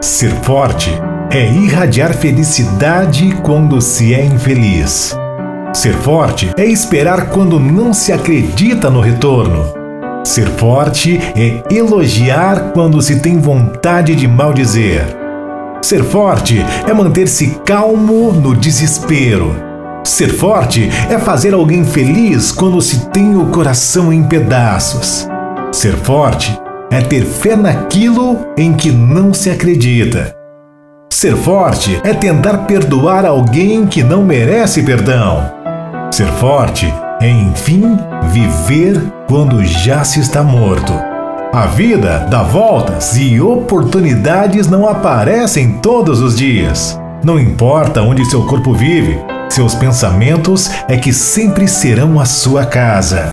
Ser forte é irradiar felicidade quando se é infeliz. Ser forte é esperar quando não se acredita no retorno. Ser forte é elogiar quando se tem vontade de maldizer. Ser forte é manter-se calmo no desespero. Ser forte é fazer alguém feliz quando se tem o coração em pedaços. Ser forte é ter fé naquilo em que não se acredita. Ser forte é tentar perdoar alguém que não merece perdão. Ser forte é, enfim, viver quando já se está morto. A vida dá voltas e oportunidades não aparecem todos os dias. Não importa onde seu corpo vive, seus pensamentos é que sempre serão a sua casa.